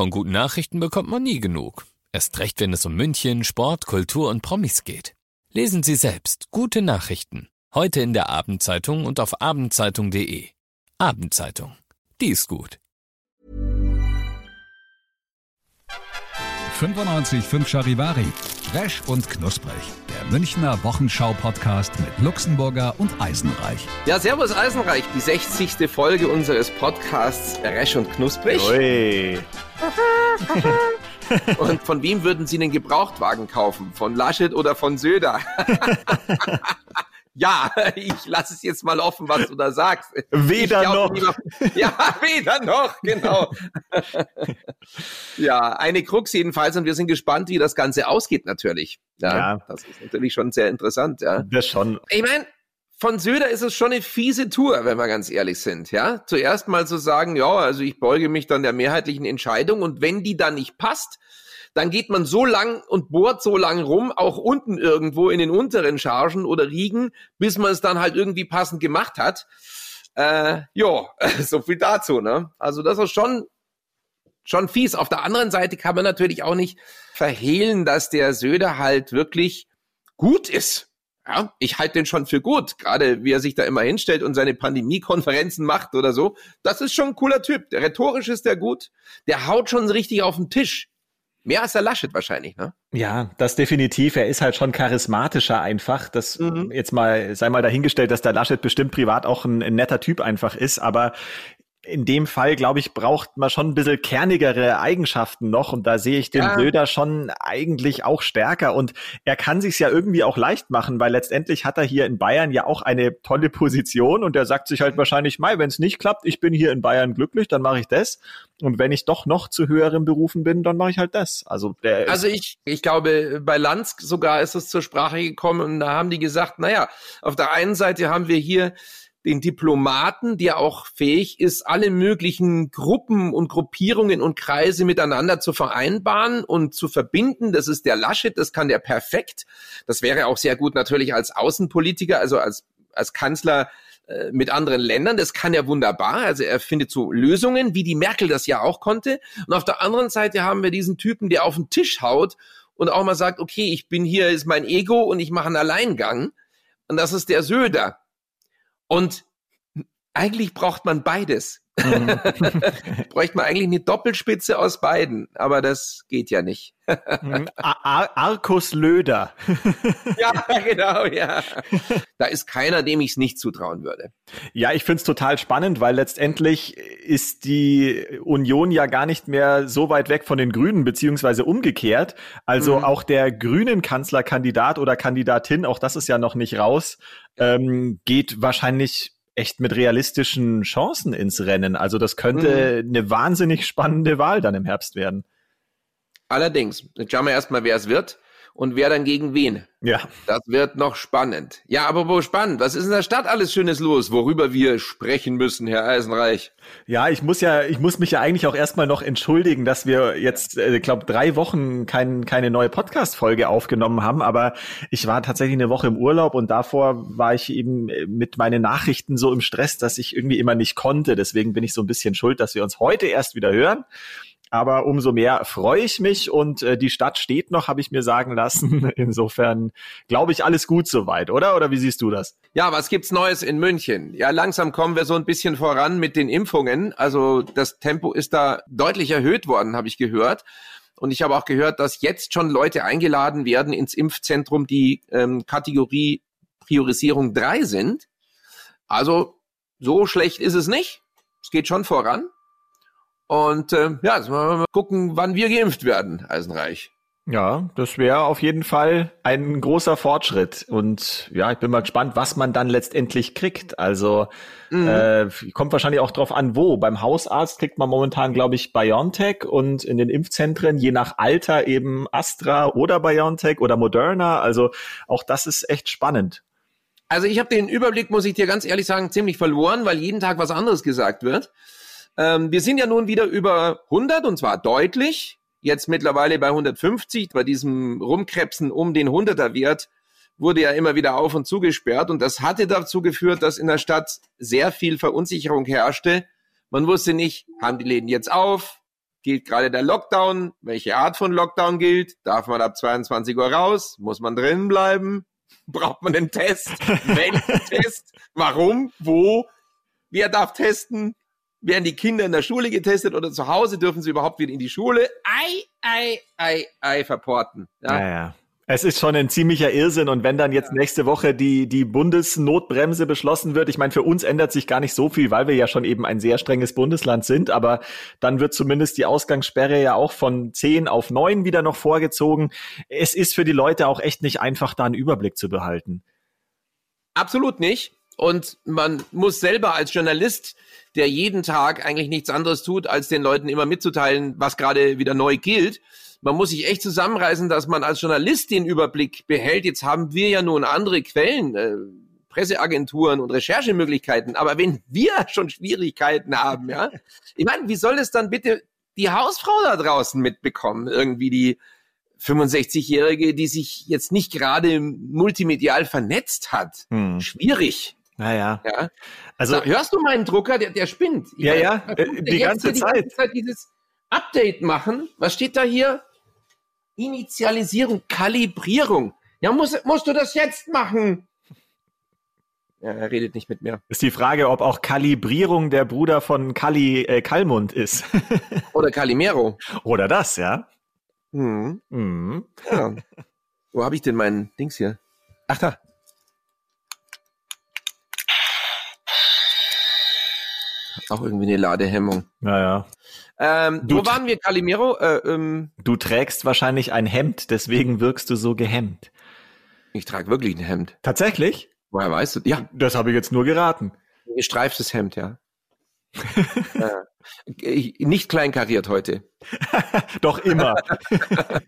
Von guten Nachrichten bekommt man nie genug. Erst recht, wenn es um München, Sport, Kultur und Promis geht. Lesen Sie selbst gute Nachrichten. Heute in der Abendzeitung und auf abendzeitung.de. Abendzeitung. Die ist gut. 95.5 Charivari. Fresh und knusprig. Der Münchner Wochenschau-Podcast mit Luxemburger und Eisenreich. Ja, servus Eisenreich, die 60. Folge unseres Podcasts Resch und Knusprig. Ui. Und von wem würden Sie einen Gebrauchtwagen kaufen? Von Laschet oder von Söder? ja, ich lasse es jetzt mal offen, was du da sagst. Weder noch. Lieber, ja, weder noch, genau. ja, eine Krux jedenfalls und wir sind gespannt, wie das Ganze ausgeht natürlich. Ja, ja. das ist natürlich schon sehr interessant. Ja. Das schon. Ich meine, von Söder ist es schon eine fiese Tour, wenn wir ganz ehrlich sind, ja. Zuerst mal zu sagen, ja, also ich beuge mich dann der mehrheitlichen Entscheidung und wenn die dann nicht passt, dann geht man so lang und bohrt so lang rum, auch unten irgendwo in den unteren Chargen oder Riegen, bis man es dann halt irgendwie passend gemacht hat. Äh, ja, so viel dazu, ne? Also das ist schon schon fies. Auf der anderen Seite kann man natürlich auch nicht verhehlen, dass der Söder halt wirklich gut ist. Ja, ich halte den schon für gut, gerade wie er sich da immer hinstellt und seine Pandemie-Konferenzen macht oder so. Das ist schon ein cooler Typ. Der rhetorisch ist der gut. Der haut schon richtig auf den Tisch. Mehr als der Laschet wahrscheinlich, ne? Ja, das definitiv. Er ist halt schon charismatischer einfach. Das mhm. jetzt mal sei mal dahingestellt, dass der Laschet bestimmt privat auch ein, ein netter Typ einfach ist. Aber in dem Fall, glaube ich, braucht man schon ein bisschen kernigere Eigenschaften noch. Und da sehe ich den ja. Söder schon eigentlich auch stärker. Und er kann sich ja irgendwie auch leicht machen, weil letztendlich hat er hier in Bayern ja auch eine tolle Position. Und er sagt sich halt wahrscheinlich, Mai, wenn es nicht klappt, ich bin hier in Bayern glücklich, dann mache ich das. Und wenn ich doch noch zu höheren Berufen bin, dann mache ich halt das. Also, der also ich, ich glaube, bei Lanz sogar ist es zur Sprache gekommen und da haben die gesagt, naja, auf der einen Seite haben wir hier den Diplomaten, der auch fähig ist, alle möglichen Gruppen und Gruppierungen und Kreise miteinander zu vereinbaren und zu verbinden. Das ist der Laschet, das kann der perfekt. Das wäre auch sehr gut natürlich als Außenpolitiker, also als, als Kanzler äh, mit anderen Ländern. Das kann er wunderbar. Also er findet so Lösungen, wie die Merkel das ja auch konnte. Und auf der anderen Seite haben wir diesen Typen, der auf den Tisch haut und auch mal sagt, okay, ich bin hier, ist mein Ego und ich mache einen Alleingang. Und das ist der Söder. Und eigentlich braucht man beides. Mhm. Bräuchte man eigentlich eine Doppelspitze aus beiden, aber das geht ja nicht. Mhm. Ar Arkus Löder. ja, genau, ja. Da ist keiner, dem ich es nicht zutrauen würde. Ja, ich finde es total spannend, weil letztendlich ist die Union ja gar nicht mehr so weit weg von den Grünen, beziehungsweise umgekehrt. Also mhm. auch der grünen Kanzlerkandidat oder Kandidatin, auch das ist ja noch nicht raus, ähm, geht wahrscheinlich echt mit realistischen Chancen ins Rennen. Also das könnte mhm. eine wahnsinnig spannende Wahl dann im Herbst werden. Allerdings, jetzt schauen wir erstmal, wer es wird und wer dann gegen wen. Ja. Das wird noch spannend. Ja, aber wo spannend? Was ist in der Stadt alles Schönes los, worüber wir sprechen müssen, Herr Eisenreich? Ja, ich muss ja, ich muss mich ja eigentlich auch erstmal noch entschuldigen, dass wir jetzt, äh, ich äh, glaube, drei Wochen kein, keine neue Podcast-Folge aufgenommen haben, aber ich war tatsächlich eine Woche im Urlaub und davor war ich eben äh, mit meinen Nachrichten so im Stress, dass ich irgendwie immer nicht konnte. Deswegen bin ich so ein bisschen schuld, dass wir uns heute erst wieder hören. Aber umso mehr freue ich mich und äh, die Stadt steht noch, habe ich mir sagen lassen. Insofern glaube ich, alles gut soweit, oder? Oder wie siehst du das? Ja, was gibt's Neues in München? Ja, langsam kommen wir so ein bisschen voran mit den Impfungen. Also das Tempo ist da deutlich erhöht worden, habe ich gehört. Und ich habe auch gehört, dass jetzt schon Leute eingeladen werden ins Impfzentrum, die ähm, Kategorie Priorisierung 3 sind. Also so schlecht ist es nicht. Es geht schon voran. Und äh, ja, jetzt wollen wir mal gucken, wann wir geimpft werden, Eisenreich. Ja, das wäre auf jeden Fall ein großer Fortschritt. Und ja, ich bin mal gespannt, was man dann letztendlich kriegt. Also mhm. äh, kommt wahrscheinlich auch drauf an, wo. Beim Hausarzt kriegt man momentan, glaube ich, BioNTech und in den Impfzentren je nach Alter eben Astra oder BioNTech oder Moderna. Also auch das ist echt spannend. Also ich habe den Überblick, muss ich dir ganz ehrlich sagen, ziemlich verloren, weil jeden Tag was anderes gesagt wird. Ähm, wir sind ja nun wieder über 100 und zwar deutlich. Jetzt mittlerweile bei 150. Bei diesem Rumkrebsen um den 100er Wert wurde ja immer wieder auf und zugesperrt und das hatte dazu geführt, dass in der Stadt sehr viel Verunsicherung herrschte. Man wusste nicht, haben die Läden jetzt auf? gilt gerade der Lockdown? Welche Art von Lockdown gilt? Darf man ab 22 Uhr raus? Muss man drinnen bleiben? Braucht man einen Test? Welchen Test? Warum? Wo? Wer darf testen? Werden die Kinder in der Schule getestet oder zu Hause? Dürfen sie überhaupt wieder in die Schule? Ei, ei, ei, ei, verporten. Ja, ja. ja. Es ist schon ein ziemlicher Irrsinn und wenn dann jetzt nächste Woche die, die Bundesnotbremse beschlossen wird, ich meine, für uns ändert sich gar nicht so viel, weil wir ja schon eben ein sehr strenges Bundesland sind, aber dann wird zumindest die Ausgangssperre ja auch von zehn auf neun wieder noch vorgezogen. Es ist für die Leute auch echt nicht einfach, da einen Überblick zu behalten. Absolut nicht. Und man muss selber als Journalist, der jeden Tag eigentlich nichts anderes tut, als den Leuten immer mitzuteilen, was gerade wieder neu gilt, man muss sich echt zusammenreißen, dass man als Journalist den Überblick behält. Jetzt haben wir ja nun andere Quellen, äh, Presseagenturen und Recherchemöglichkeiten. Aber wenn wir schon Schwierigkeiten haben, ja, ich meine, wie soll es dann bitte die Hausfrau da draußen mitbekommen? Irgendwie die 65-Jährige, die sich jetzt nicht gerade multimedial vernetzt hat. Hm. Schwierig. Naja. Ja. Also Sag, hörst du meinen Drucker, der, der spinnt. Ich ja, meine, ja, äh, die ganze, die ganze Zeit dieses Update machen. Was steht da hier? Initialisierung, Kalibrierung. Ja, muss, musst du das jetzt machen? Ja, er redet nicht mit mir. Ist die Frage, ob auch Kalibrierung der Bruder von Kali äh, Kalmund ist. Oder Kalimero. Oder das, ja. Mhm. Mhm. ja. Wo habe ich denn meinen Dings hier? Ach da. Auch irgendwie eine Ladehemmung. Naja. Ähm, wo waren wir, Calimero? Äh, ähm, du trägst wahrscheinlich ein Hemd, deswegen wirkst du so gehemmt. Ich trage wirklich ein Hemd. Tatsächlich? Woher weißt du? Ja. Das habe ich jetzt nur geraten. Ein gestreiftes Hemd, ja. äh, nicht kleinkariert heute. Doch immer.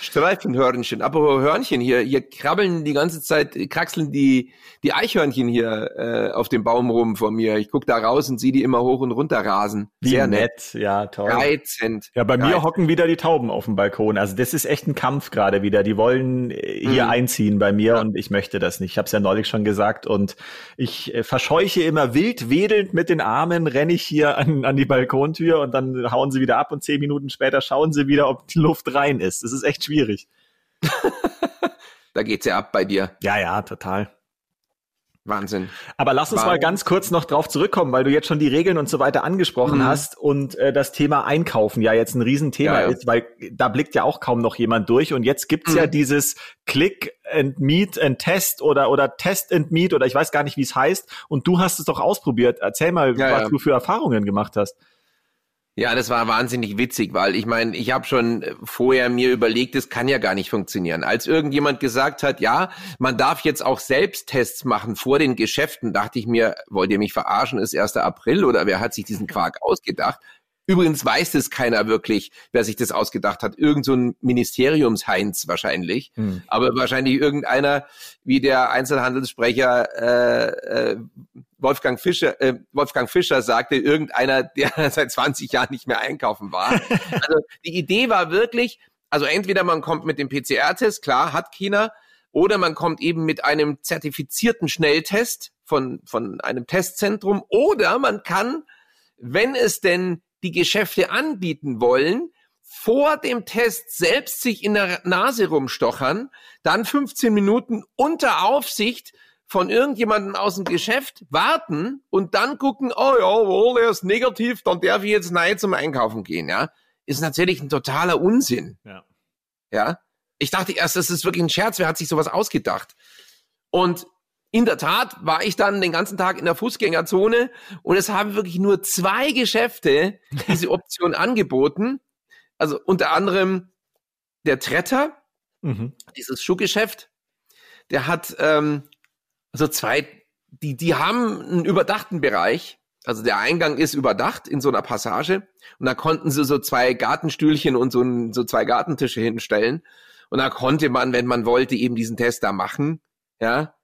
Streifenhörnchen. Aber Hörnchen hier, hier krabbeln die ganze Zeit, kraxeln die, die Eichhörnchen hier äh, auf dem Baum rum vor mir. Ich guck da raus und sehe die immer hoch und runter rasen. Wie Sehr nett. nett. Ja, toll. Reizend. Ja, bei Reizend. mir hocken wieder die Tauben auf dem Balkon. Also das ist echt ein Kampf gerade wieder. Die wollen äh, hier mhm. einziehen bei mir ja. und ich möchte das nicht. Ich habe es ja neulich schon gesagt und ich äh, verscheuche immer wild wedelnd mit den Armen, renne ich hier an, an die Balkontür und dann hauen sie wieder ab und zehn Minuten später schauen sie wieder, ob die Luft rein ist. Das ist echt schwierig schwierig. da geht's ja ab bei dir. Ja, ja, total. Wahnsinn. Aber lass uns Warum? mal ganz kurz noch drauf zurückkommen, weil du jetzt schon die Regeln und so weiter angesprochen mhm. hast und äh, das Thema Einkaufen ja jetzt ein Riesenthema ja, ja. ist, weil da blickt ja auch kaum noch jemand durch und jetzt gibt's mhm. ja dieses Click and Meet and Test oder oder Test and Meet oder ich weiß gar nicht, wie es heißt und du hast es doch ausprobiert. Erzähl mal, ja, was du für Erfahrungen gemacht hast. Ja, das war wahnsinnig witzig, weil ich meine, ich habe schon vorher mir überlegt, es kann ja gar nicht funktionieren. Als irgendjemand gesagt hat, ja, man darf jetzt auch Selbsttests machen vor den Geschäften, dachte ich mir, wollt ihr mich verarschen, ist 1. April oder wer hat sich diesen Quark ausgedacht? Übrigens weiß es keiner wirklich, wer sich das ausgedacht hat. Irgend so ein Ministeriumsheinz wahrscheinlich. Hm. Aber wahrscheinlich irgendeiner, wie der Einzelhandelssprecher äh, äh, Wolfgang Fischer, äh, Wolfgang Fischer sagte, irgendeiner, der seit 20 Jahren nicht mehr einkaufen war. Also die Idee war wirklich, also entweder man kommt mit dem PCR-Test, klar, hat China, oder man kommt eben mit einem zertifizierten Schnelltest von, von einem Testzentrum, oder man kann, wenn es denn die Geschäfte anbieten wollen, vor dem Test selbst sich in der Nase rumstochern, dann 15 Minuten unter Aufsicht von irgendjemandem aus dem Geschäft warten und dann gucken, oh ja, wohl, er ist negativ, dann darf ich jetzt nein zum Einkaufen gehen, ja. Ist natürlich ein totaler Unsinn. Ja. Ja. Ich dachte erst, das ist wirklich ein Scherz, wer hat sich sowas ausgedacht? Und in der Tat war ich dann den ganzen Tag in der Fußgängerzone und es haben wirklich nur zwei Geschäfte diese Option angeboten. Also unter anderem der Tretter, mhm. dieses Schuhgeschäft, der hat ähm, also zwei, die, die haben einen überdachten Bereich. Also der Eingang ist überdacht in so einer Passage und da konnten sie so zwei Gartenstühlchen und so, ein, so zwei Gartentische hinstellen und da konnte man, wenn man wollte, eben diesen Test da machen. Ja,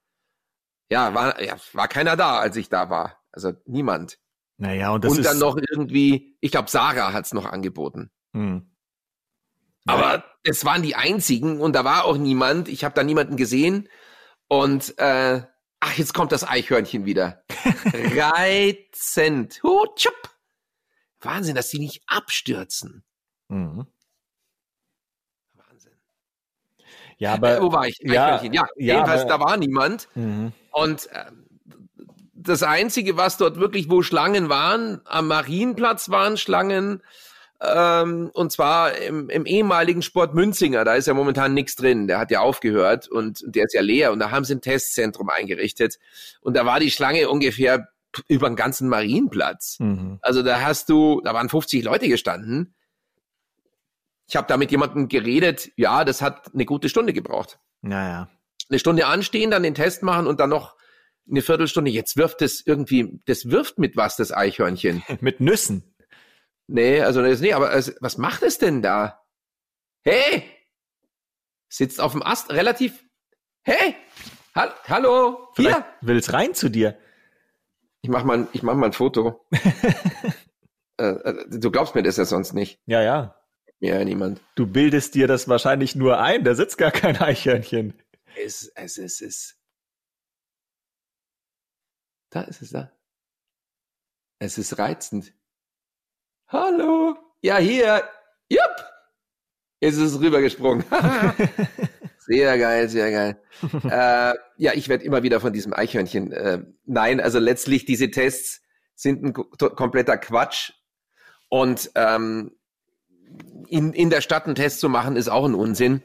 ja, war, ja, war keiner da, als ich da war. Also niemand. Naja, und das Und dann noch irgendwie, ich glaube, Sarah hat's noch angeboten. Hm. Aber es waren die einzigen und da war auch niemand. Ich habe da niemanden gesehen. Und äh, Ach, jetzt kommt das Eichhörnchen wieder. Reizend. Huh, tschupp. Wahnsinn, dass die nicht abstürzen. Mhm. Wahnsinn. Ja, aber. Äh, wo war ich? Ja, ja, ja jedenfalls, aber, da war niemand. Mhm. Und äh, das Einzige, was dort wirklich, wo Schlangen waren, am Marienplatz waren Schlangen, ähm, und zwar im, im ehemaligen Sport Münzinger, da ist ja momentan nichts drin, der hat ja aufgehört und, und der ist ja leer und da haben sie ein Testzentrum eingerichtet und da war die Schlange ungefähr über den ganzen Marienplatz. Mhm. Also da hast du, da waren 50 Leute gestanden. Ich habe da mit jemandem geredet, ja, das hat eine gute Stunde gebraucht. Naja. Eine Stunde anstehen, dann den Test machen und dann noch eine Viertelstunde. Jetzt wirft es irgendwie, das wirft mit was, das Eichhörnchen. mit Nüssen. Nee, also das nicht, aber also, was macht es denn da? Hey! Sitzt auf dem Ast relativ. Hey! Ha hallo! Hier! Will's rein zu dir? Ich mach mal, ich mach mal ein Foto. äh, äh, du glaubst mir das ja sonst nicht. Ja, ja. Ja, niemand. Du bildest dir das wahrscheinlich nur ein, da sitzt gar kein Eichhörnchen. Es, es, es, es. Da ist es da. Es ist reizend. Hallo. Ja, hier. Jupp. Ist es rübergesprungen. sehr geil, sehr geil. äh, ja, ich werde immer wieder von diesem Eichhörnchen. Äh, nein, also letztlich diese Tests sind ein kompletter Quatsch. Und ähm, in, in der Stadt einen Test zu machen, ist auch ein Unsinn.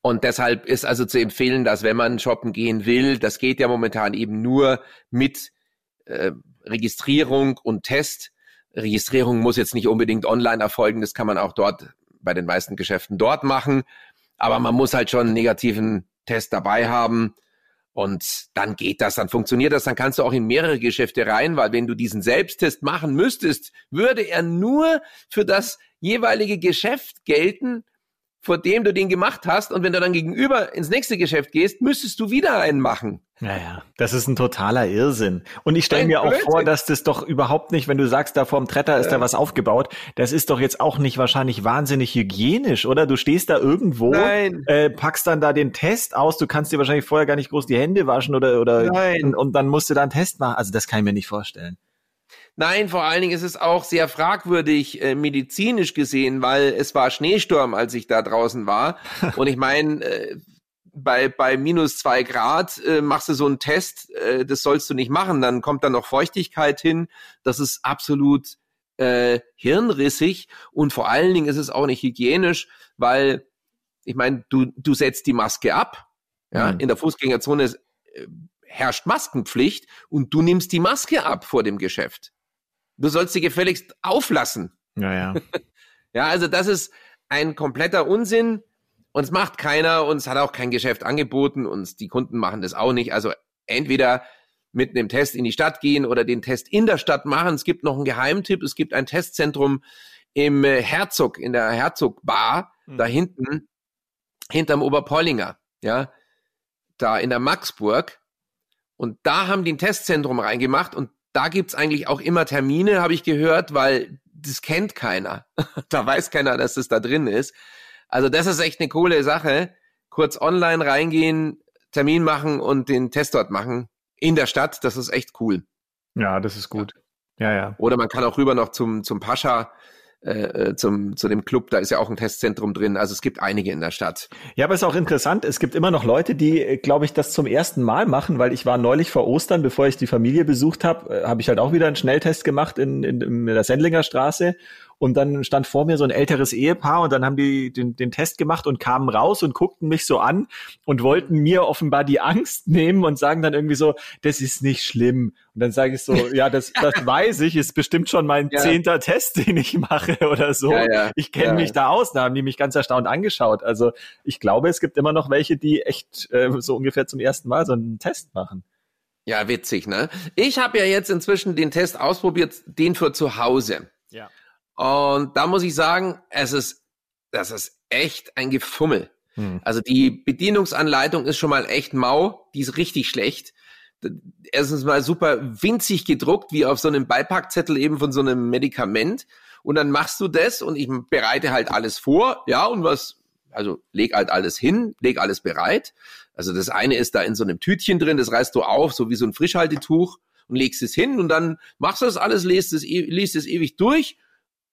Und deshalb ist also zu empfehlen, dass wenn man shoppen gehen will, das geht ja momentan eben nur mit äh, Registrierung und Test. Registrierung muss jetzt nicht unbedingt online erfolgen, das kann man auch dort bei den meisten Geschäften dort machen. Aber man muss halt schon einen negativen Test dabei haben. Und dann geht das, dann funktioniert das, dann kannst du auch in mehrere Geschäfte rein, weil wenn du diesen Selbsttest machen müsstest, würde er nur für das jeweilige Geschäft gelten, vor dem du den gemacht hast. Und wenn du dann gegenüber ins nächste Geschäft gehst, müsstest du wieder einen machen. Naja, das ist ein totaler Irrsinn. Und ich stelle mir auch vor, dass das doch überhaupt nicht, wenn du sagst, da vorm Tretter ist ja. da was aufgebaut, das ist doch jetzt auch nicht wahrscheinlich wahnsinnig hygienisch, oder? Du stehst da irgendwo, äh, packst dann da den Test aus, du kannst dir wahrscheinlich vorher gar nicht groß die Hände waschen oder, oder Nein. Und, und dann musst du da einen Test machen. Also das kann ich mir nicht vorstellen. Nein, vor allen Dingen ist es auch sehr fragwürdig äh, medizinisch gesehen, weil es war Schneesturm, als ich da draußen war. Und ich meine, äh, bei, bei minus zwei Grad äh, machst du so einen Test, äh, das sollst du nicht machen. Dann kommt da noch Feuchtigkeit hin. Das ist absolut äh, hirnrissig und vor allen Dingen ist es auch nicht hygienisch, weil ich meine, du, du setzt die Maske ab. Ja, mhm. in der Fußgängerzone äh, herrscht Maskenpflicht und du nimmst die Maske ab vor dem Geschäft. Du sollst sie gefälligst auflassen. Ja, ja. ja, also das ist ein kompletter Unsinn und es macht keiner und es hat auch kein Geschäft angeboten und die Kunden machen das auch nicht. Also entweder mit einem Test in die Stadt gehen oder den Test in der Stadt machen. Es gibt noch einen Geheimtipp. Es gibt ein Testzentrum im äh, Herzog, in der Herzog Bar, mhm. da hinten, hinterm Oberpollinger, ja, da in der Maxburg. Und da haben die ein Testzentrum reingemacht und da gibt's eigentlich auch immer Termine, habe ich gehört, weil das kennt keiner. da weiß keiner, dass das da drin ist. Also das ist echt eine coole Sache. Kurz online reingehen, Termin machen und den Test dort machen in der Stadt. Das ist echt cool. Ja, das ist gut. Ja, ja. Oder man kann auch rüber noch zum, zum Pascha äh, äh, zum, zu dem Club, da ist ja auch ein Testzentrum drin. Also es gibt einige in der Stadt. Ja, aber es ist auch interessant, es gibt immer noch Leute, die, äh, glaube ich, das zum ersten Mal machen, weil ich war neulich vor Ostern, bevor ich die Familie besucht habe, habe ich halt auch wieder einen Schnelltest gemacht in, in, in der Sendlinger Straße und dann stand vor mir so ein älteres Ehepaar und dann haben die den, den Test gemacht und kamen raus und guckten mich so an und wollten mir offenbar die Angst nehmen und sagen dann irgendwie so, das ist nicht schlimm. Und dann sage ich so, ja, das, das weiß ich, ist bestimmt schon mein ja. zehnter Test, den ich mache oder so. Ja, ja. Ich kenne mich da aus. Da haben die mich ganz erstaunt angeschaut. Also ich glaube, es gibt immer noch welche, die echt äh, so ungefähr zum ersten Mal so einen Test machen. Ja, witzig, ne? Ich habe ja jetzt inzwischen den Test ausprobiert, den für zu Hause. Ja. Und da muss ich sagen, es ist, das ist echt ein Gefummel. Hm. Also die Bedienungsanleitung ist schon mal echt mau, die ist richtig schlecht. Erstens mal super winzig gedruckt, wie auf so einem Beipackzettel eben von so einem Medikament. Und dann machst du das und ich bereite halt alles vor, ja, und was, also leg halt alles hin, leg alles bereit. Also das eine ist da in so einem Tütchen drin, das reißt du auf, so wie so ein Frischhaltetuch und legst es hin und dann machst du das alles, liest es, e, liest es ewig durch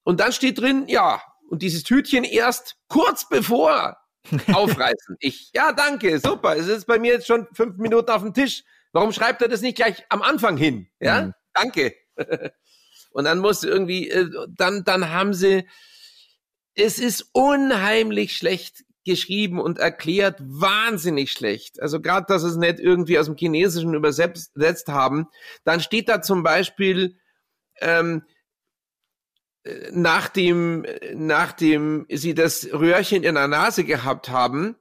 und dann steht drin, ja, und dieses Tütchen erst kurz bevor aufreißen. ich, ja, danke, super. Es ist bei mir jetzt schon fünf Minuten auf dem Tisch. Warum schreibt er das nicht gleich am Anfang hin? Ja, mhm. danke. und dann muss irgendwie, äh, dann, dann haben sie, es ist unheimlich schlecht geschrieben und erklärt, wahnsinnig schlecht. Also gerade, dass es nicht irgendwie aus dem Chinesischen übersetzt haben. Dann steht da zum Beispiel, ähm, nachdem, nachdem sie das Röhrchen in der Nase gehabt haben,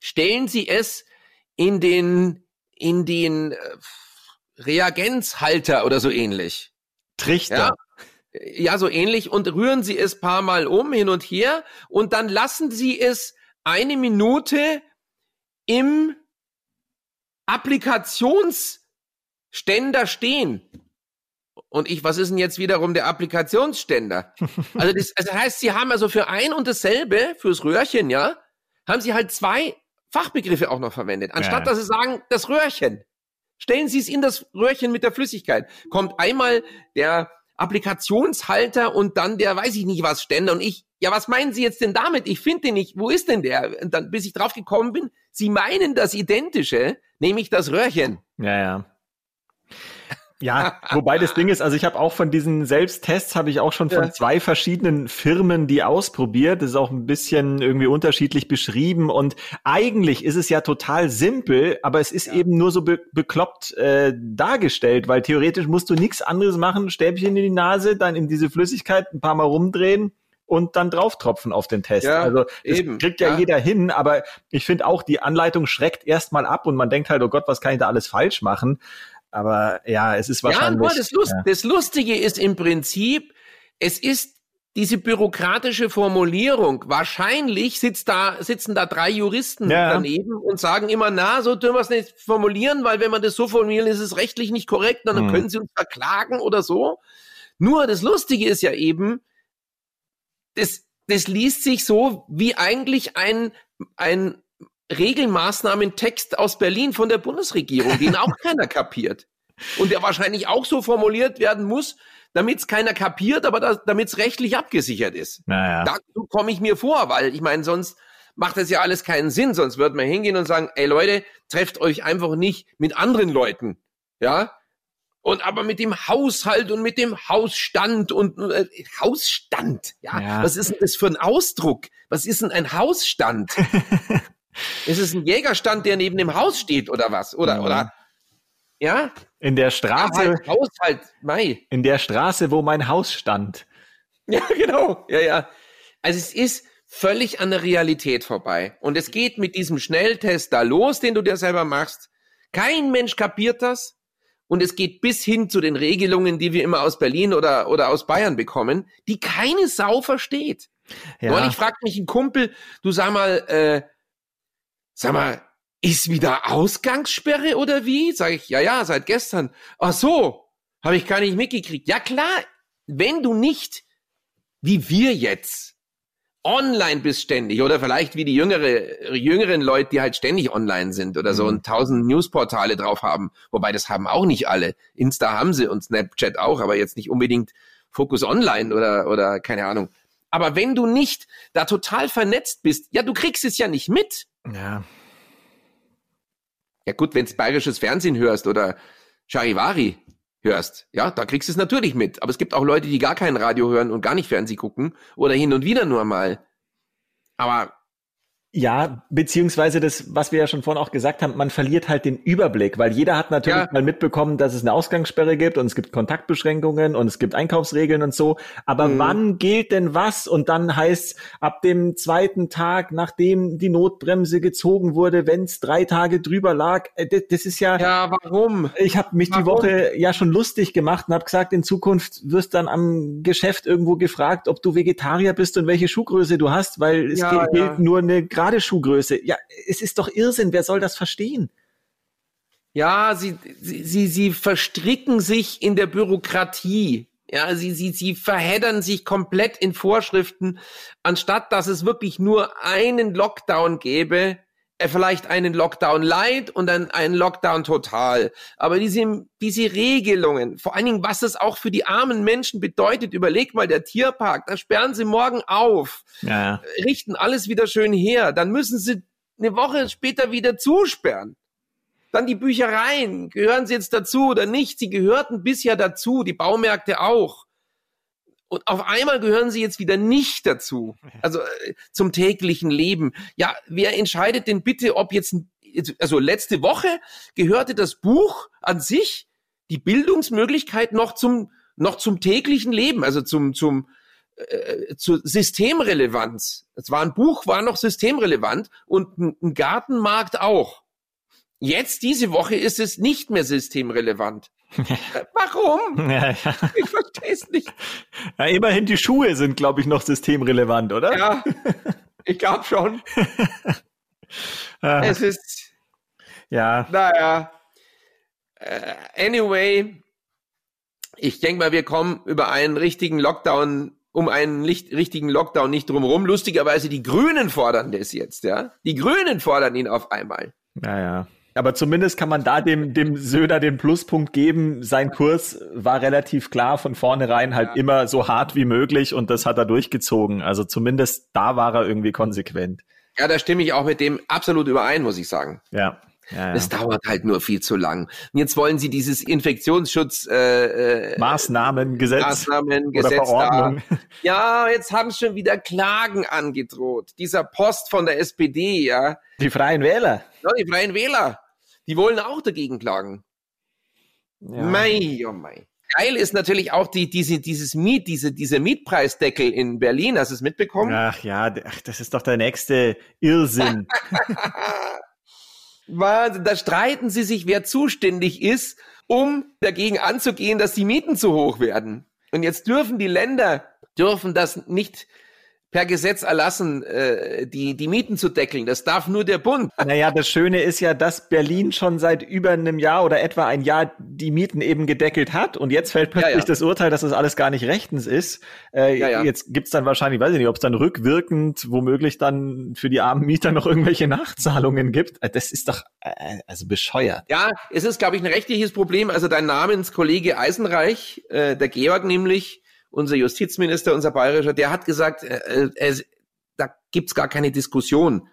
stellen sie es in den, in den äh, Reagenzhalter oder so ähnlich. Trichter. Ja? ja, so ähnlich und rühren sie es paar Mal um, hin und her und dann lassen sie es eine Minute im Applikationsständer stehen. Und ich, was ist denn jetzt wiederum der Applikationsständer? Also das, also das heißt, sie haben also für ein und dasselbe, fürs Röhrchen, ja, haben sie halt zwei Fachbegriffe auch noch verwendet. Anstatt ja. dass sie sagen, das Röhrchen. Stellen Sie es in das Röhrchen mit der Flüssigkeit. Kommt einmal der Applikationshalter und dann der, weiß ich nicht was, Ständer. Und ich, ja, was meinen Sie jetzt denn damit? Ich finde den nicht. Wo ist denn der? Und dann, bis ich drauf gekommen bin, Sie meinen das Identische, nämlich das Röhrchen. Ja, ja. Ja, wobei das Ding ist, also ich habe auch von diesen Selbsttests habe ich auch schon von ja. zwei verschiedenen Firmen die ausprobiert. Das ist auch ein bisschen irgendwie unterschiedlich beschrieben und eigentlich ist es ja total simpel, aber es ist ja. eben nur so be bekloppt äh, dargestellt, weil theoretisch musst du nichts anderes machen, Stäbchen in die Nase, dann in diese Flüssigkeit ein paar Mal rumdrehen und dann drauftropfen auf den Test. Ja, also das eben. kriegt ja, ja, jeder hin, aber ich finde auch, die Anleitung schreckt erstmal ab und man denkt halt, oh Gott, was kann ich da alles falsch machen? Aber ja, es ist wahrscheinlich. Ja, das, Lust, ja. das Lustige ist im Prinzip, es ist diese bürokratische Formulierung. Wahrscheinlich sitzt da, sitzen da drei Juristen ja. daneben und sagen immer, na, so dürfen wir es nicht formulieren, weil wenn man das so formulieren, ist es rechtlich nicht korrekt, dann hm. können sie uns verklagen oder so. Nur das Lustige ist ja eben, das, das liest sich so wie eigentlich ein, ein Regelmaßnahmentext aus Berlin von der Bundesregierung, den auch keiner kapiert. Und der wahrscheinlich auch so formuliert werden muss, damit es keiner kapiert, aber damit es rechtlich abgesichert ist. Naja. Dazu komme ich mir vor, weil ich meine, sonst macht das ja alles keinen Sinn. Sonst würde man hingehen und sagen, ey Leute, trefft euch einfach nicht mit anderen Leuten. Ja, und aber mit dem Haushalt und mit dem Hausstand und äh, Hausstand, ja? ja? Was ist denn das für ein Ausdruck? Was ist denn ein Hausstand? Ist es ein Jägerstand, der neben dem Haus steht oder was? Oder, ja. oder? Ja? In der Straße. Ja, halt, Haushalt, Mai. In der Straße, wo mein Haus stand. Ja, genau. Ja, ja. Also es ist völlig an der Realität vorbei. Und es geht mit diesem Schnelltest da los, den du dir selber machst. Kein Mensch kapiert das. Und es geht bis hin zu den Regelungen, die wir immer aus Berlin oder, oder aus Bayern bekommen, die keine Sau versteht. Ja. Neulich fragt mich ein Kumpel, du sag mal, äh, sag mal, ist wieder Ausgangssperre oder wie? Sag ich, ja, ja, seit gestern. Ach so, habe ich gar nicht mitgekriegt. Ja klar, wenn du nicht, wie wir jetzt, online bist ständig oder vielleicht wie die jüngere, jüngeren Leute, die halt ständig online sind oder so mhm. und tausend Newsportale drauf haben. Wobei das haben auch nicht alle. Insta haben sie und Snapchat auch, aber jetzt nicht unbedingt Focus Online oder, oder keine Ahnung. Aber wenn du nicht da total vernetzt bist, ja, du kriegst es ja nicht mit. Ja. Ja gut, wenn du bayerisches Fernsehen hörst oder Charivari hörst, ja, da kriegst du es natürlich mit. Aber es gibt auch Leute, die gar kein Radio hören und gar nicht Fernsehen gucken oder hin und wieder nur mal. Aber ja, beziehungsweise das, was wir ja schon vorhin auch gesagt haben, man verliert halt den Überblick, weil jeder hat natürlich ja. mal mitbekommen, dass es eine Ausgangssperre gibt und es gibt Kontaktbeschränkungen und es gibt Einkaufsregeln und so. Aber mhm. wann gilt denn was? Und dann heißt ab dem zweiten Tag, nachdem die Notbremse gezogen wurde, wenn es drei Tage drüber lag, äh, das, das, ist ja. Ja, warum? Ich habe mich warum? die Woche ja schon lustig gemacht und habe gesagt, in Zukunft wirst dann am Geschäft irgendwo gefragt, ob du Vegetarier bist und welche Schuhgröße du hast, weil es ja, gilt ja. nur eine gerade Schuhgröße. Ja, es ist doch Irrsinn. Wer soll das verstehen? Ja, sie, sie, sie, sie verstricken sich in der Bürokratie. Ja, sie, sie, sie verheddern sich komplett in Vorschriften, anstatt dass es wirklich nur einen Lockdown gäbe, vielleicht einen Lockdown light und dann einen Lockdown total. Aber diese, diese Regelungen, vor allen Dingen, was es auch für die armen Menschen bedeutet, überleg mal, der Tierpark, da sperren sie morgen auf, ja. richten alles wieder schön her, dann müssen sie eine Woche später wieder zusperren. Dann die Büchereien, gehören sie jetzt dazu oder nicht? Sie gehörten bisher dazu, die Baumärkte auch. Und auf einmal gehören sie jetzt wieder nicht dazu. Also äh, zum täglichen Leben. Ja, wer entscheidet denn bitte, ob jetzt, also letzte Woche gehörte das Buch an sich, die Bildungsmöglichkeit noch zum, noch zum täglichen Leben, also zum, zum, äh, zur Systemrelevanz. Es war ein Buch, war noch systemrelevant und ein Gartenmarkt auch. Jetzt, diese Woche, ist es nicht mehr systemrelevant. Warum? Ja, ja. Ich verstehe es nicht. Ja, immerhin die Schuhe sind, glaube ich, noch systemrelevant, oder? Ja, ich glaube schon. es ist. Ja. Naja. Uh, anyway, ich denke mal, wir kommen über einen richtigen Lockdown, um einen richtigen Lockdown nicht drumherum. Lustigerweise, die Grünen fordern das jetzt, ja. Die Grünen fordern ihn auf einmal. Naja. Aber zumindest kann man da dem, dem Söder den Pluspunkt geben. Sein Kurs war relativ klar von vornherein halt ja. immer so hart wie möglich und das hat er durchgezogen. Also zumindest da war er irgendwie konsequent. Ja, da stimme ich auch mit dem absolut überein, muss ich sagen. Ja. Ja, ja. Es dauert halt nur viel zu lang. Und jetzt wollen sie dieses Infektionsschutz äh, äh, Maßnahmengesetz Maßnahmengesetz oder Verordnung. Da. Ja, jetzt haben schon wieder Klagen angedroht. Dieser Post von der SPD, ja. Die Freien Wähler. Ja, die Freien Wähler. Die wollen auch dagegen klagen. Ja. Mei, oh mei. Geil ist natürlich auch die, diese, dieses Miet, diese, dieser Mietpreisdeckel in Berlin. Hast du es mitbekommen? Ach ja, das ist doch der nächste Irrsinn. da streiten sie sich, wer zuständig ist, um dagegen anzugehen, dass die Mieten zu hoch werden. Und jetzt dürfen die Länder, dürfen das nicht per Gesetz erlassen, äh, die, die Mieten zu deckeln. Das darf nur der Bund. Naja, das Schöne ist ja, dass Berlin schon seit über einem Jahr oder etwa ein Jahr die Mieten eben gedeckelt hat. Und jetzt fällt plötzlich ja, ja. das Urteil, dass das alles gar nicht rechtens ist. Äh, ja, Jetzt gibt's dann wahrscheinlich, weiß ich nicht, ob es dann rückwirkend womöglich dann für die armen Mieter noch irgendwelche Nachzahlungen gibt. Äh, das ist doch äh, also bescheuert. Ja, es ist, glaube ich, ein rechtliches Problem. Also dein Namenskollege Eisenreich, äh, der Georg nämlich, unser Justizminister, unser bayerischer, der hat gesagt, äh, äh, da gibt's gar keine Diskussion.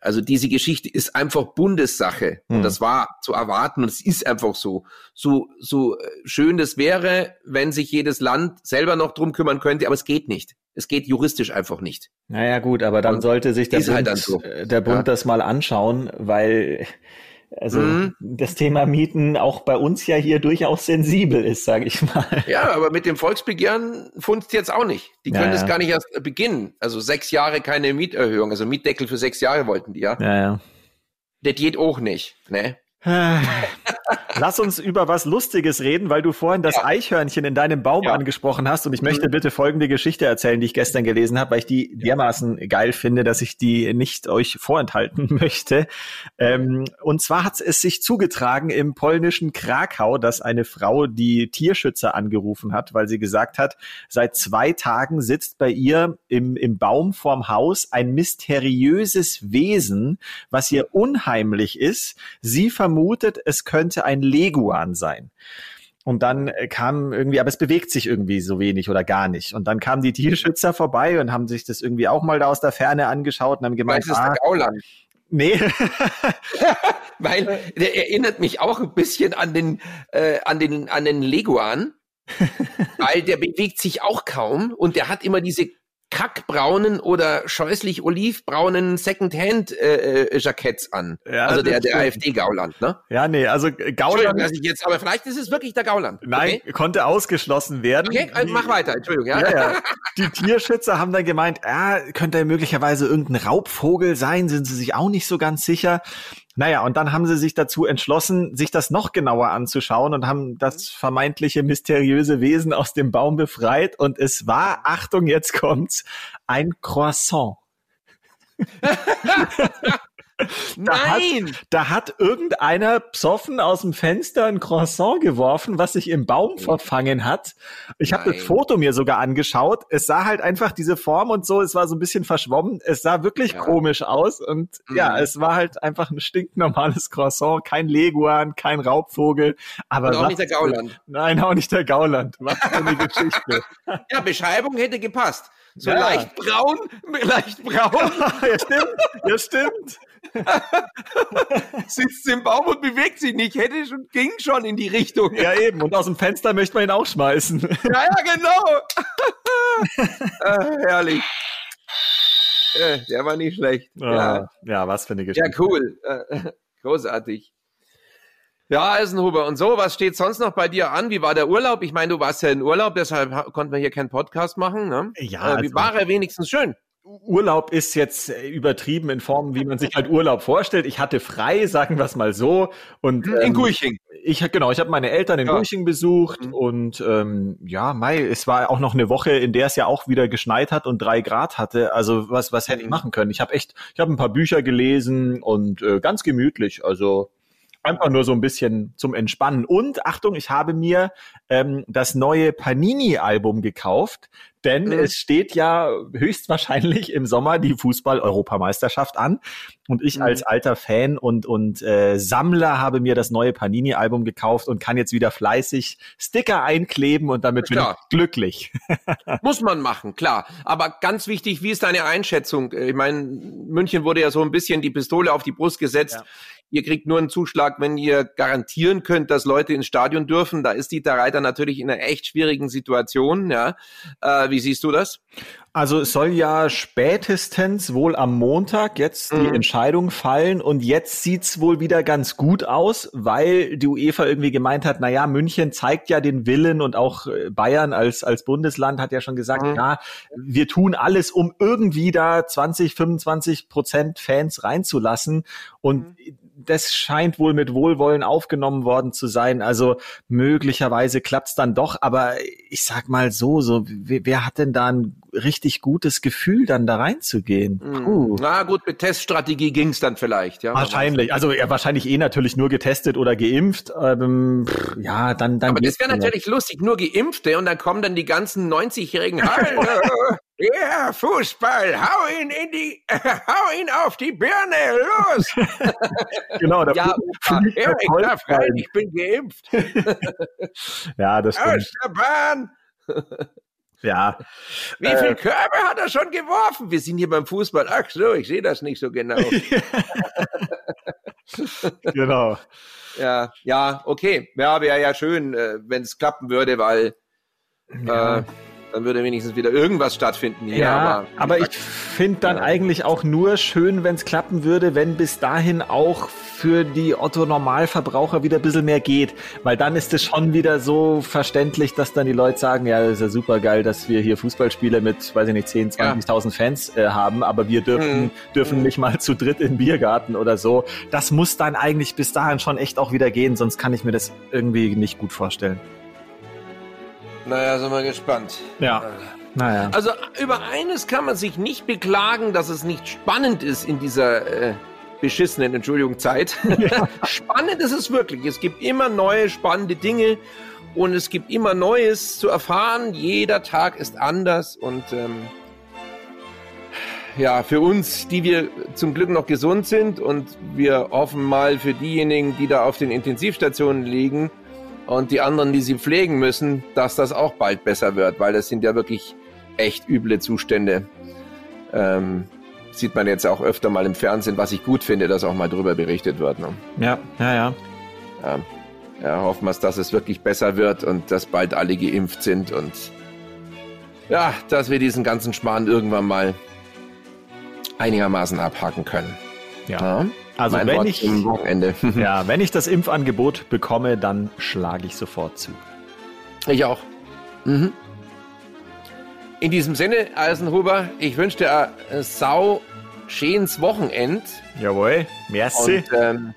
Also diese Geschichte ist einfach Bundessache hm. und das war zu erwarten und es ist einfach so. So so äh, schön das wäre, wenn sich jedes Land selber noch drum kümmern könnte, aber es geht nicht. Es geht juristisch einfach nicht. Naja gut, aber dann und sollte sich der halt Bund, halt so. Äh, der Bund ja. das mal anschauen, weil also mhm. das Thema Mieten auch bei uns ja hier durchaus sensibel ist, sage ich mal. Ja, aber mit dem Volksbegehren funzt jetzt auch nicht. Die können ja, ja. gar nicht erst beginnen. Also sechs Jahre keine Mieterhöhung, also Mietdeckel für sechs Jahre wollten die ja. Ja, ja. Das geht auch nicht, ne? Lass uns über was Lustiges reden, weil du vorhin das ja. Eichhörnchen in deinem Baum ja. angesprochen hast. Und ich möchte mhm. bitte folgende Geschichte erzählen, die ich gestern gelesen habe, weil ich die dermaßen geil finde, dass ich die nicht euch vorenthalten möchte. Ähm, und zwar hat es sich zugetragen im polnischen Krakau, dass eine Frau die Tierschützer angerufen hat, weil sie gesagt hat, seit zwei Tagen sitzt bei ihr im, im Baum vorm Haus ein mysteriöses Wesen, was ihr unheimlich ist. Sie vermutet, es könnte ein Leguan sein. Und dann äh, kam irgendwie, aber es bewegt sich irgendwie so wenig oder gar nicht. Und dann kamen die Tierschützer vorbei und haben sich das irgendwie auch mal da aus der Ferne angeschaut und haben gemeint, Meinst, ah, der Gauland? Nee. Weil der erinnert mich auch ein bisschen an den, äh, an den, an den Leguan. weil der bewegt sich auch kaum und der hat immer diese kackbraunen oder scheußlich olivbraunen Secondhand-Jacketts äh, äh an. Ja, also der, der AfD-Gauland, ne? Ja, nee, also Gauland. Also jetzt, aber vielleicht ist es wirklich der Gauland. Nein, okay? konnte ausgeschlossen werden. Okay, also mach weiter, Entschuldigung, ja. ja, ja. Die Tierschützer haben dann gemeint, ah, könnte er möglicherweise irgendein Raubvogel sein, sind sie sich auch nicht so ganz sicher. Naja, und dann haben sie sich dazu entschlossen, sich das noch genauer anzuschauen und haben das vermeintliche mysteriöse Wesen aus dem Baum befreit. Und es war, Achtung, jetzt kommt's, ein Croissant. Da Nein! Hat, da hat irgendeiner psoffen aus dem Fenster ein Croissant geworfen, was sich im Baum verfangen hat. Ich habe das Foto mir sogar angeschaut. Es sah halt einfach diese Form und so, es war so ein bisschen verschwommen. Es sah wirklich ja. komisch aus und mhm. ja, es war halt einfach ein stinknormales Croissant, kein Leguan, kein Raubvogel. Aber und auch nicht der Gauland. Nein, auch nicht der Gauland. Was für eine Geschichte. Ja, Beschreibung hätte gepasst. So ja. leicht braun, leicht braun. ja, stimmt. Ja, stimmt. Sitzt im Baum und bewegt sich nicht. Hätte schon, ging schon in die Richtung. Ja, eben. Und aus dem Fenster möchte man ihn auch schmeißen. Ja, ja, genau. äh, herrlich. Äh, der war nicht schlecht. Ah, ja. ja, was für eine Geschichte. Ja, cool. Äh, großartig. Ja, Eisenhuber. Und so, was steht sonst noch bei dir an? Wie war der Urlaub? Ich meine, du warst ja in Urlaub, deshalb konnten wir hier keinen Podcast machen. Ne? Ja. Äh, wie also, war er wenigstens schön? Urlaub ist jetzt äh, übertrieben in Form, wie man sich halt Urlaub vorstellt. Ich hatte frei, sagen wir es mal so. Und, in ähm, Gurching. Ich genau, ich habe meine Eltern in ja. Gurching besucht mhm. und ähm, ja, Mai, es war auch noch eine Woche, in der es ja auch wieder geschneit hat und drei Grad hatte. Also was was hätte ich mhm. machen können? Ich habe echt, ich habe ein paar Bücher gelesen und äh, ganz gemütlich. Also Einfach nur so ein bisschen zum Entspannen. Und Achtung, ich habe mir ähm, das neue Panini-Album gekauft, denn mhm. es steht ja höchstwahrscheinlich im Sommer die Fußball-Europameisterschaft an. Und ich mhm. als alter Fan und, und äh, Sammler habe mir das neue Panini-Album gekauft und kann jetzt wieder fleißig Sticker einkleben und damit bin ich glücklich. Muss man machen, klar. Aber ganz wichtig, wie ist deine Einschätzung? Ich meine, München wurde ja so ein bisschen die Pistole auf die Brust gesetzt. Ja Ihr kriegt nur einen Zuschlag, wenn ihr garantieren könnt, dass Leute ins Stadion dürfen. Da ist Dieter Reiter natürlich in einer echt schwierigen Situation. Ja. Äh, wie siehst du das? Also es soll ja spätestens wohl am Montag jetzt mhm. die Entscheidung fallen und jetzt sieht's wohl wieder ganz gut aus, weil die UEFA irgendwie gemeint hat, na ja, München zeigt ja den Willen und auch äh, Bayern als als Bundesland hat ja schon gesagt, mhm. ja, wir tun alles, um irgendwie da 20, 25 Prozent Fans reinzulassen und mhm das scheint wohl mit Wohlwollen aufgenommen worden zu sein. Also möglicherweise klappt's dann doch, aber ich sag mal so, so wer, wer hat denn da ein richtig gutes Gefühl, dann da reinzugehen? Hm. Puh. Na gut, mit Teststrategie ging's dann vielleicht, ja. Wahrscheinlich. Also er wahrscheinlich eh natürlich nur getestet oder geimpft. Ähm, ja, dann dann. Aber das wäre natürlich lustig, nur Geimpfte und dann kommen dann die ganzen 90-jährigen. Ja, Fußball, hau ihn in die, hau ihn auf die Birne, los! genau, da ja, Erik darf rein, ich bin geimpft. ja, das stimmt. Aus der Bahn! Ja. Wie äh, viel Körbe hat er schon geworfen? Wir sind hier beim Fußball. Ach so, ich sehe das nicht so genau. genau. Ja, ja, okay. Ja, wäre ja schön, äh, wenn es klappen würde, weil ja. äh, dann würde wenigstens wieder irgendwas stattfinden hier. Ja, aber, aber ich finde dann eigentlich auch nur schön, wenn es klappen würde, wenn bis dahin auch für die Otto-Normalverbraucher wieder ein bisschen mehr geht. Weil dann ist es schon wieder so verständlich, dass dann die Leute sagen, ja, das ist ja super geil, dass wir hier Fußballspiele mit, weiß ich nicht, 10, 20.000 ja. Fans äh, haben, aber wir dürfen, mhm. dürfen mhm. nicht mal zu dritt in den Biergarten oder so. Das muss dann eigentlich bis dahin schon echt auch wieder gehen, sonst kann ich mir das irgendwie nicht gut vorstellen. Naja, sind wir gespannt. Ja. Naja. Also über eines kann man sich nicht beklagen, dass es nicht spannend ist in dieser äh, beschissenen, Entschuldigung, Zeit. Ja. spannend ist es wirklich. Es gibt immer neue spannende Dinge und es gibt immer Neues zu erfahren. Jeder Tag ist anders und ähm, ja, für uns, die wir zum Glück noch gesund sind und wir hoffen mal für diejenigen, die da auf den Intensivstationen liegen, und die anderen, die sie pflegen müssen, dass das auch bald besser wird, weil das sind ja wirklich echt üble Zustände. Ähm, sieht man jetzt auch öfter mal im Fernsehen, was ich gut finde, dass auch mal drüber berichtet wird. Ne? Ja, ja, ja. Ja, ja hoffen wir, dass es wirklich besser wird und dass bald alle geimpft sind und ja, dass wir diesen ganzen Schmarrn irgendwann mal einigermaßen abhaken können. ja. ja? Also mein wenn Wort ich, Wochenende. ja, wenn ich das Impfangebot bekomme, dann schlage ich sofort zu. Ich auch. Mhm. In diesem Sinne, Eisenhuber, ich wünsche dir ein sau schönes Wochenend. Jawohl, merci. Und, ähm,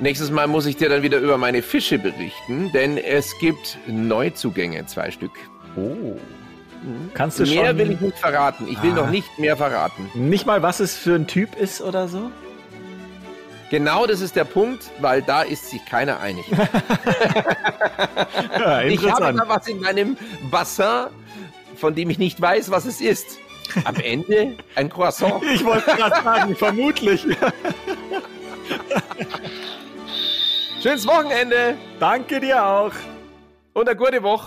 nächstes Mal muss ich dir dann wieder über meine Fische berichten, denn es gibt Neuzugänge, zwei Stück. Oh. Kannst du mehr schon, will ich nicht verraten. Ich will Ah. noch nicht mehr verraten. nicht mal, was es für ein Typ ist oder so? Genau das ist der Punkt, weil da ist sich keiner einig. Ja, Ich habe da was in meinem Bassin, von dem ich nicht weiß, was es ist. Am Ende ein Croissant. Ich wollte gerade sagen, vermutlich. Schönes Wochenende Danke dir auch. und eine gute Woche.